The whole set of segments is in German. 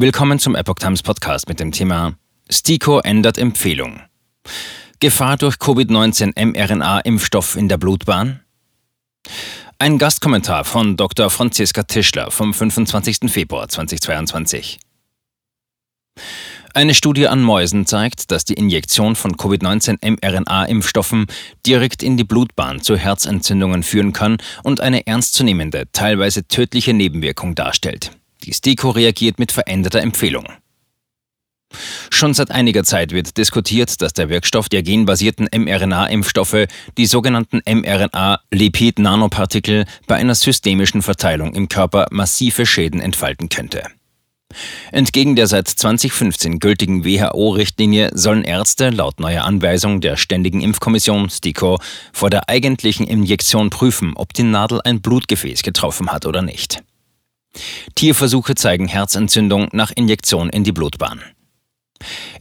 Willkommen zum Epoch Times Podcast mit dem Thema STIKO ändert Empfehlung. Gefahr durch Covid-19 mRNA-Impfstoff in der Blutbahn? Ein Gastkommentar von Dr. Franziska Tischler vom 25. Februar 2022. Eine Studie an Mäusen zeigt, dass die Injektion von Covid-19 mRNA-Impfstoffen direkt in die Blutbahn zu Herzentzündungen führen kann und eine ernstzunehmende, teilweise tödliche Nebenwirkung darstellt. Die STIKO reagiert mit veränderter Empfehlung. Schon seit einiger Zeit wird diskutiert, dass der Wirkstoff der genbasierten mRNA-Impfstoffe, die sogenannten mRNA-Lipid-Nanopartikel, bei einer systemischen Verteilung im Körper massive Schäden entfalten könnte. Entgegen der seit 2015 gültigen WHO-Richtlinie sollen Ärzte laut neuer Anweisung der Ständigen Impfkommission STIKO vor der eigentlichen Injektion prüfen, ob die Nadel ein Blutgefäß getroffen hat oder nicht. Tierversuche zeigen Herzentzündung nach Injektion in die Blutbahn.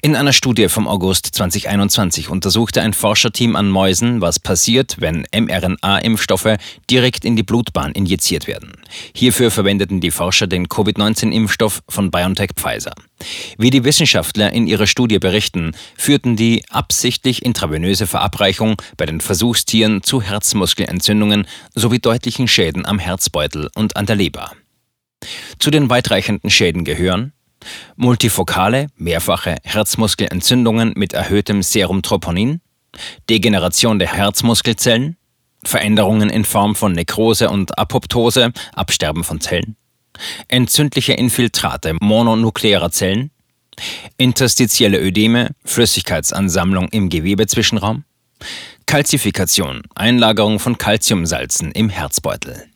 In einer Studie vom August 2021 untersuchte ein Forscherteam an Mäusen, was passiert, wenn mRNA-Impfstoffe direkt in die Blutbahn injiziert werden. Hierfür verwendeten die Forscher den Covid-19-Impfstoff von BioNTech Pfizer. Wie die Wissenschaftler in ihrer Studie berichten, führten die absichtlich intravenöse Verabreichung bei den Versuchstieren zu Herzmuskelentzündungen sowie deutlichen Schäden am Herzbeutel und an der Leber. Zu den weitreichenden Schäden gehören. Multifokale, mehrfache Herzmuskelentzündungen mit erhöhtem Serumtroponin, Degeneration der Herzmuskelzellen, Veränderungen in Form von Nekrose und Apoptose, Absterben von Zellen, entzündliche Infiltrate mononuklearer Zellen, interstitielle Ödeme, Flüssigkeitsansammlung im Gewebezwischenraum, Kalzifikation, Einlagerung von Calciumsalzen im Herzbeutel.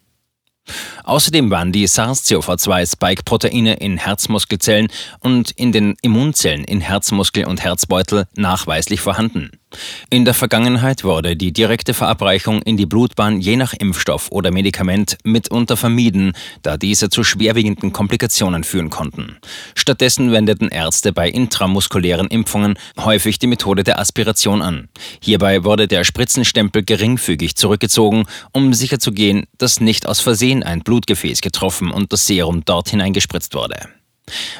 Außerdem waren die SARS-CoV-2-Spike-Proteine in Herzmuskelzellen und in den Immunzellen in Herzmuskel und Herzbeutel nachweislich vorhanden. In der Vergangenheit wurde die direkte Verabreichung in die Blutbahn je nach Impfstoff oder Medikament mitunter vermieden, da diese zu schwerwiegenden Komplikationen führen konnten. Stattdessen wendeten Ärzte bei intramuskulären Impfungen häufig die Methode der Aspiration an. Hierbei wurde der Spritzenstempel geringfügig zurückgezogen, um sicherzugehen, dass nicht aus Versehen ein Blutgefäß getroffen und das Serum dort hineingespritzt wurde.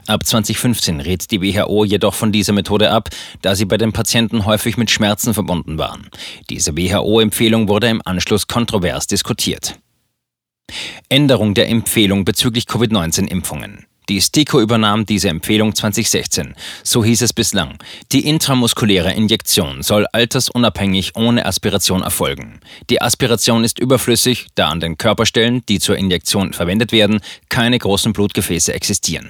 Ab 2015 rät die WHO jedoch von dieser Methode ab, da sie bei den Patienten häufig mit Schmerzen verbunden waren. Diese WHO-Empfehlung wurde im Anschluss kontrovers diskutiert. Änderung der Empfehlung bezüglich Covid-19-Impfungen. Die STIKO übernahm diese Empfehlung 2016. So hieß es bislang. Die intramuskuläre Injektion soll altersunabhängig ohne Aspiration erfolgen. Die Aspiration ist überflüssig, da an den Körperstellen, die zur Injektion verwendet werden, keine großen Blutgefäße existieren.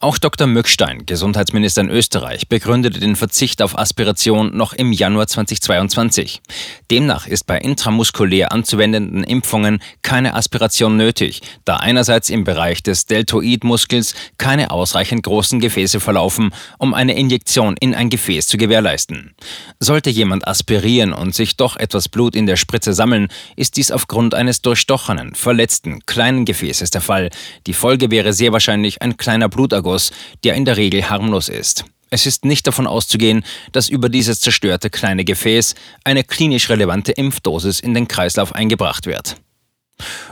Auch Dr. Mückstein, Gesundheitsminister in Österreich, begründete den Verzicht auf Aspiration noch im Januar 2022. Demnach ist bei intramuskulär anzuwendenden Impfungen keine Aspiration nötig, da einerseits im Bereich des Deltoidmuskels keine ausreichend großen Gefäße verlaufen, um eine Injektion in ein Gefäß zu gewährleisten. Sollte jemand aspirieren und sich doch etwas Blut in der Spritze sammeln, ist dies aufgrund eines durchstochenen, verletzten, kleinen Gefäßes der Fall. Die Folge wäre sehr wahrscheinlich ein kleiner Bluterguss Ergus, der in der Regel harmlos ist. Es ist nicht davon auszugehen, dass über dieses zerstörte kleine Gefäß eine klinisch relevante Impfdosis in den Kreislauf eingebracht wird.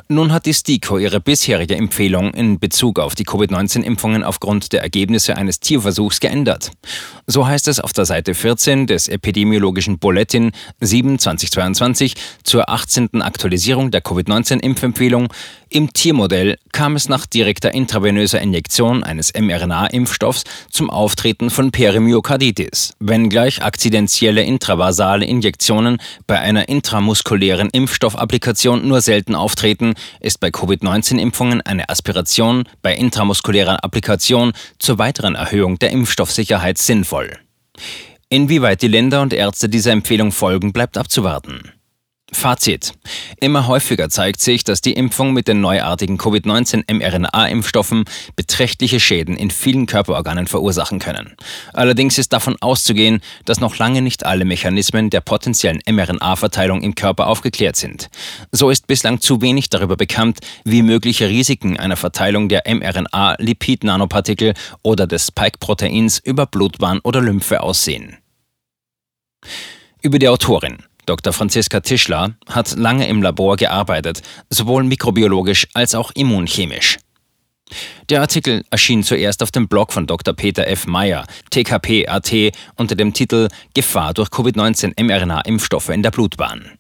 Nun hat die STIKO ihre bisherige Empfehlung in Bezug auf die Covid-19-Impfungen aufgrund der Ergebnisse eines Tierversuchs geändert. So heißt es auf der Seite 14 des epidemiologischen Bulletin 7 2022 zur 18. Aktualisierung der Covid-19-Impfempfehlung. Im Tiermodell kam es nach direkter intravenöser Injektion eines mRNA-Impfstoffs zum Auftreten von Perimyokarditis, wenngleich akzidentielle intravasale Injektionen bei einer intramuskulären Impfstoffapplikation nur selten auftreten, ist bei Covid-19-Impfungen eine Aspiration bei intramuskulärer Applikation zur weiteren Erhöhung der Impfstoffsicherheit sinnvoll. Inwieweit die Länder und Ärzte dieser Empfehlung folgen, bleibt abzuwarten. Fazit. Immer häufiger zeigt sich, dass die Impfung mit den neuartigen Covid-19 mRNA-Impfstoffen beträchtliche Schäden in vielen Körperorganen verursachen können. Allerdings ist davon auszugehen, dass noch lange nicht alle Mechanismen der potenziellen mRNA-Verteilung im Körper aufgeklärt sind. So ist bislang zu wenig darüber bekannt, wie mögliche Risiken einer Verteilung der mRNA-Lipid-Nanopartikel oder des Spike-Proteins über Blutbahn oder Lymphe aussehen. Über die Autorin. Dr. Franziska Tischler hat lange im Labor gearbeitet, sowohl mikrobiologisch als auch immunchemisch. Der Artikel erschien zuerst auf dem Blog von Dr. Peter F. Meyer, TKP.at, unter dem Titel Gefahr durch Covid-19 mRNA-Impfstoffe in der Blutbahn.